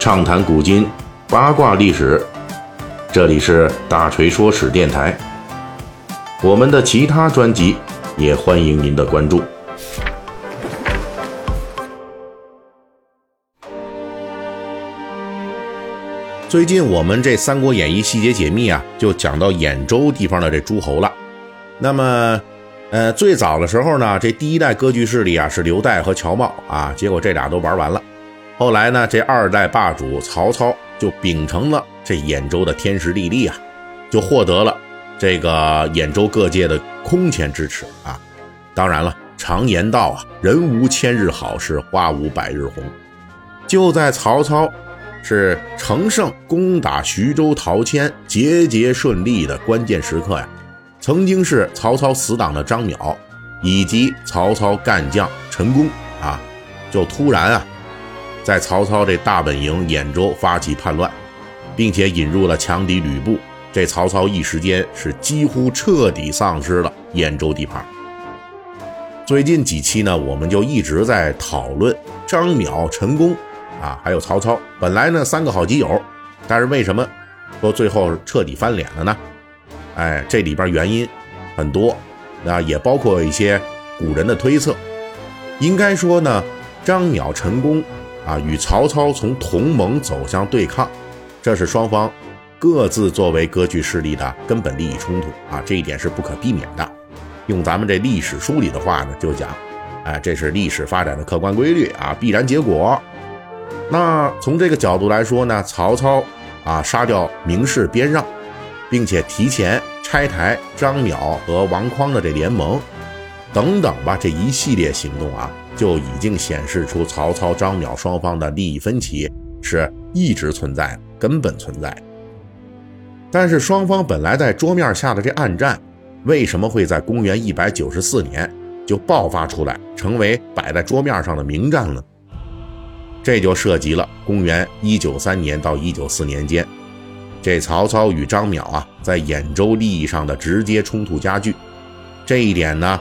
畅谈古今，八卦历史。这里是大锤说史电台。我们的其他专辑也欢迎您的关注。最近我们这《三国演义》细节解密啊，就讲到兖州地方的这诸侯了。那么，呃，最早的时候呢，这第一代割据势力啊是刘岱和乔瑁啊，结果这俩都玩完了。后来呢，这二代霸主曹操就秉承了这兖州的天时地利啊，就获得了这个兖州各界的空前支持啊。当然了，常言道啊，人无千日好，是花无百日红。就在曹操。是乘胜攻打徐州陶谦，节节顺利的关键时刻呀！曾经是曹操死党的张邈，以及曹操干将陈宫啊，就突然啊，在曹操这大本营兖州发起叛乱，并且引入了强敌吕布。这曹操一时间是几乎彻底丧失了兖州地盘。最近几期呢，我们就一直在讨论张邈、陈宫。啊，还有曹操，本来呢三个好基友，但是为什么说最后彻底翻脸了呢？哎，这里边原因很多，啊，也包括一些古人的推测。应该说呢，张邈、陈宫啊与曹操从同盟走向对抗，这是双方各自作为割据势力的根本利益冲突啊，这一点是不可避免的。用咱们这历史书里的话呢，就讲，哎，这是历史发展的客观规律啊，必然结果。那从这个角度来说呢，曹操啊杀掉明氏边让，并且提前拆台张邈和王匡的这联盟，等等吧，这一系列行动啊，就已经显示出曹操张邈双方的利益分歧是一直存在，根本存在。但是双方本来在桌面下的这暗战，为什么会在公元一百九十四年就爆发出来，成为摆在桌面上的明战呢？这就涉及了公元一九三年到一九四年间，这曹操与张邈啊在兖州利益上的直接冲突加剧。这一点呢，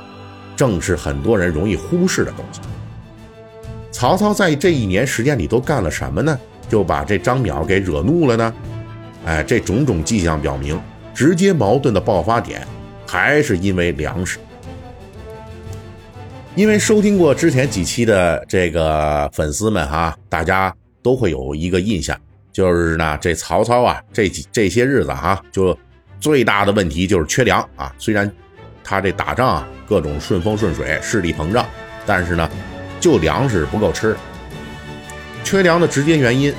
正是很多人容易忽视的东西。曹操在这一年时间里都干了什么呢？就把这张邈给惹怒了呢？哎，这种种迹象表明，直接矛盾的爆发点还是因为粮食。因为收听过之前几期的这个粉丝们哈，大家都会有一个印象，就是呢，这曹操啊，这几这些日子哈，就最大的问题就是缺粮啊。虽然他这打仗啊，各种顺风顺水，势力膨胀，但是呢，就粮食不够吃。缺粮的直接原因，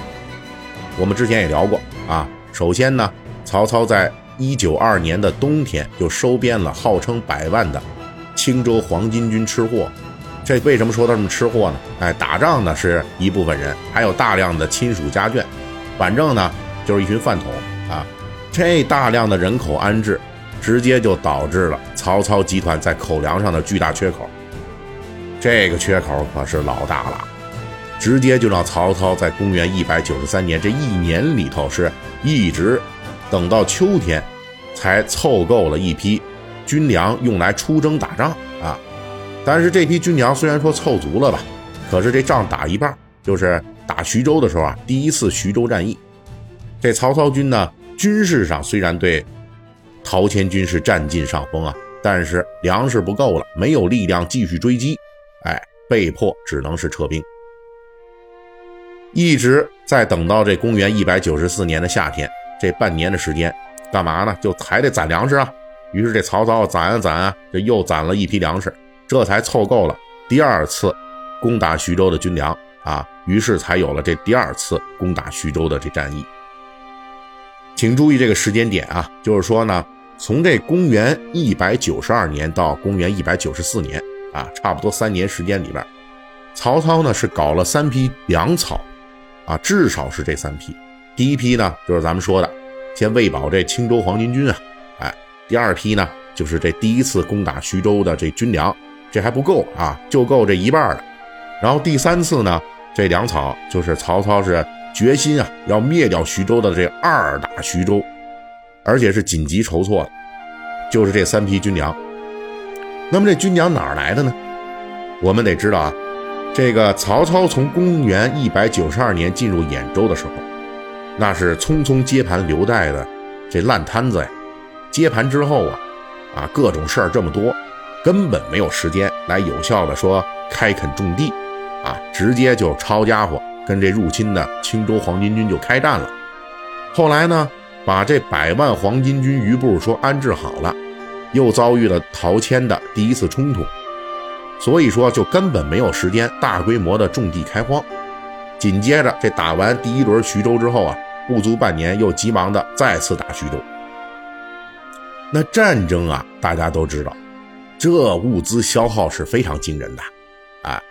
我们之前也聊过啊。首先呢，曹操在一九二年的冬天就收编了号称百万的。青州黄巾军吃货，这为什么说他们吃货呢？哎，打仗呢是一部分人，还有大量的亲属家眷，反正呢就是一群饭桶啊。这大量的人口安置，直接就导致了曹操集团在口粮上的巨大缺口。这个缺口可是老大了，直接就让曹操在公元一百九十三年这一年里头，是一直等到秋天，才凑够了一批。军粮用来出征打仗啊，但是这批军粮虽然说凑足了吧，可是这仗打一半，就是打徐州的时候啊，第一次徐州战役，这曹操军呢，军事上虽然对陶谦军是占尽上风啊，但是粮食不够了，没有力量继续追击，哎，被迫只能是撤兵，一直在等到这公元一百九十四年的夏天，这半年的时间，干嘛呢？就还得攒粮食啊。于是这曹操攒啊攒啊，这又攒了一批粮食，这才凑够了第二次攻打徐州的军粮啊。于是才有了这第二次攻打徐州的这战役。请注意这个时间点啊，就是说呢，从这公元一百九十二年到公元一百九十四年啊，差不多三年时间里边，曹操呢是搞了三批粮草啊，至少是这三批。第一批呢，就是咱们说的，先喂饱这青州黄巾军啊。哎第二批呢，就是这第一次攻打徐州的这军粮，这还不够啊，就够这一半了。然后第三次呢，这粮草就是曹操是决心啊，要灭掉徐州的这二打徐州，而且是紧急筹措的，就是这三批军粮。那么这军粮哪儿来的呢？我们得知道啊，这个曹操从公元一百九十二年进入兖州的时候，那是匆匆接盘刘岱的这烂摊子呀。接盘之后啊，啊各种事儿这么多，根本没有时间来有效的说开垦种地，啊直接就抄家伙跟这入侵的青州黄巾军就开战了。后来呢，把这百万黄巾军余部说安置好了，又遭遇了陶谦的第一次冲突。所以说，就根本没有时间大规模的种地开荒。紧接着，这打完第一轮徐州之后啊，不足半年，又急忙的再次打徐州。那战争啊，大家都知道，这物资消耗是非常惊人的，啊，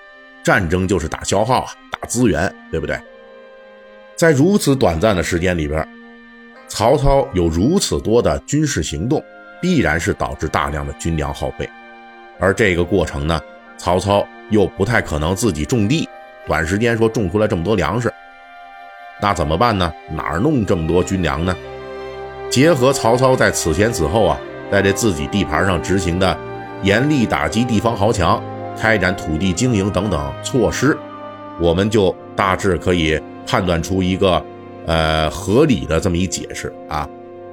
战争就是打消耗啊，打资源，对不对？在如此短暂的时间里边，曹操有如此多的军事行动，必然是导致大量的军粮耗费，而这个过程呢？曹操又不太可能自己种地，短时间说种出来这么多粮食，那怎么办呢？哪儿弄这么多军粮呢？结合曹操在此前此后啊，在这自己地盘上执行的严厉打击地方豪强、开展土地经营等等措施，我们就大致可以判断出一个呃合理的这么一解释啊，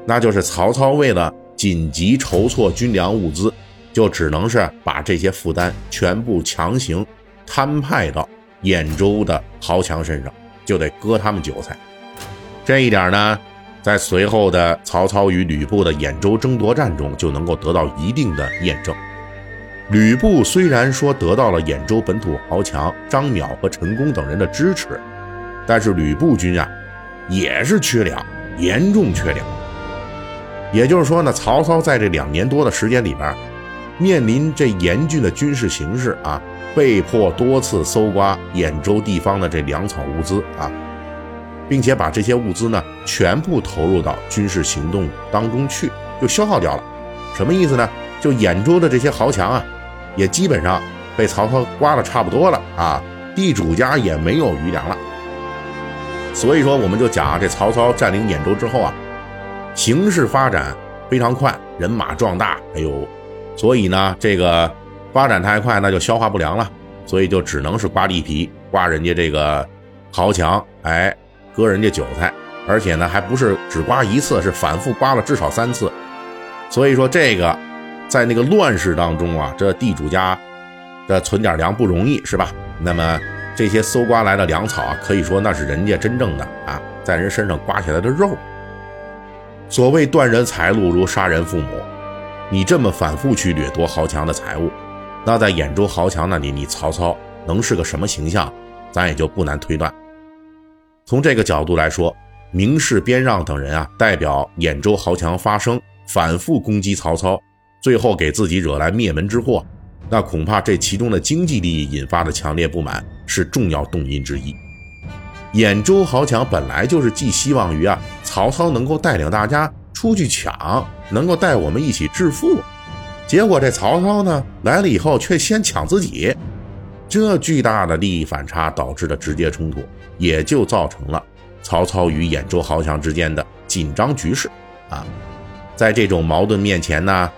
那就是曹操为了紧急筹措军粮物资。就只能是把这些负担全部强行摊派到兖州的豪强身上，就得割他们韭菜。这一点呢，在随后的曹操与吕布的兖州争夺战中就能够得到一定的验证。吕布虽然说得到了兖州本土豪强张邈和陈宫等人的支持，但是吕布军啊也是缺粮，严重缺粮。也就是说呢，曹操在这两年多的时间里边。面临这严峻的军事形势啊，被迫多次搜刮兖州地方的这粮草物资啊，并且把这些物资呢全部投入到军事行动当中去，就消耗掉了。什么意思呢？就兖州的这些豪强啊，也基本上被曹操刮的差不多了啊，地主家也没有余粮了。所以说，我们就讲这曹操占领兖州之后啊，形势发展非常快，人马壮大，哎呦。所以呢，这个发展太快，那就消化不良了，所以就只能是刮地皮，刮人家这个豪强，哎，割人家韭菜，而且呢，还不是只刮一次，是反复刮了至少三次。所以说，这个在那个乱世当中啊，这地主家的存点粮不容易，是吧？那么这些搜刮来的粮草啊，可以说那是人家真正的啊，在人身上刮下来的肉。所谓断人财路如杀人父母。你这么反复去掠夺豪强的财物，那在兖州豪强那里，你曹操能是个什么形象？咱也就不难推断。从这个角度来说，明示、边让等人啊，代表兖州豪强发声，反复攻击曹操，最后给自己惹来灭门之祸，那恐怕这其中的经济利益引发的强烈不满是重要动因之一。兖州豪强本来就是寄希望于啊，曹操能够带领大家。出去抢，能够带我们一起致富，结果这曹操呢来了以后，却先抢自己，这巨大的利益反差导致的直接冲突，也就造成了曹操与兖州豪强之间的紧张局势啊。在这种矛盾面前呢，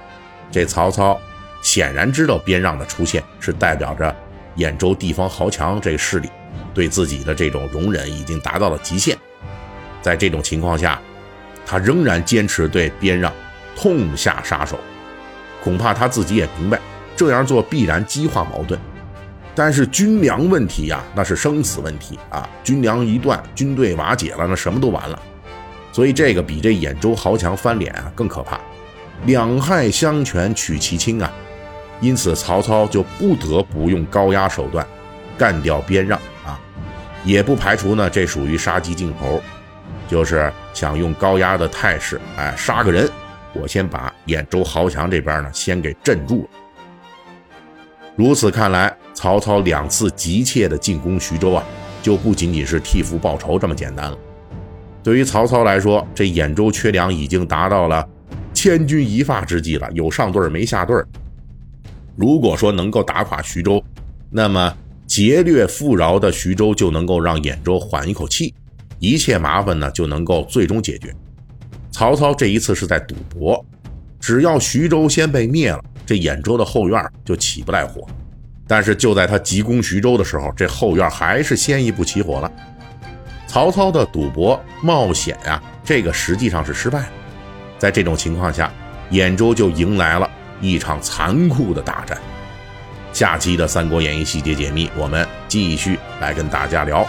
这曹操显然知道边让的出现是代表着兖州地方豪强这势力对自己的这种容忍已经达到了极限，在这种情况下。他仍然坚持对边让痛下杀手，恐怕他自己也明白这样做必然激化矛盾。但是军粮问题呀，那是生死问题啊！军粮一断，军队瓦解了，那什么都完了。所以这个比这兖州豪强翻脸啊更可怕，两害相权取其轻啊！因此曹操就不得不用高压手段干掉边让啊，也不排除呢这属于杀鸡儆猴。就是想用高压的态势，哎，杀个人，我先把兖州豪强这边呢先给镇住了。如此看来，曹操两次急切的进攻徐州啊，就不仅仅是替父报仇这么简单了。对于曹操来说，这兖州缺粮已经达到了千钧一发之际了，有上对没下对如果说能够打垮徐州，那么劫掠富饶的徐州就能够让兖州缓一口气。一切麻烦呢就能够最终解决。曹操这一次是在赌博，只要徐州先被灭了，这兖州的后院就起不来火。但是就在他急攻徐州的时候，这后院还是先一步起火了。曹操的赌博冒险呀，这个实际上是失败。在这种情况下，兖州就迎来了一场残酷的大战。下期的《三国演义》细节解密，我们继续来跟大家聊。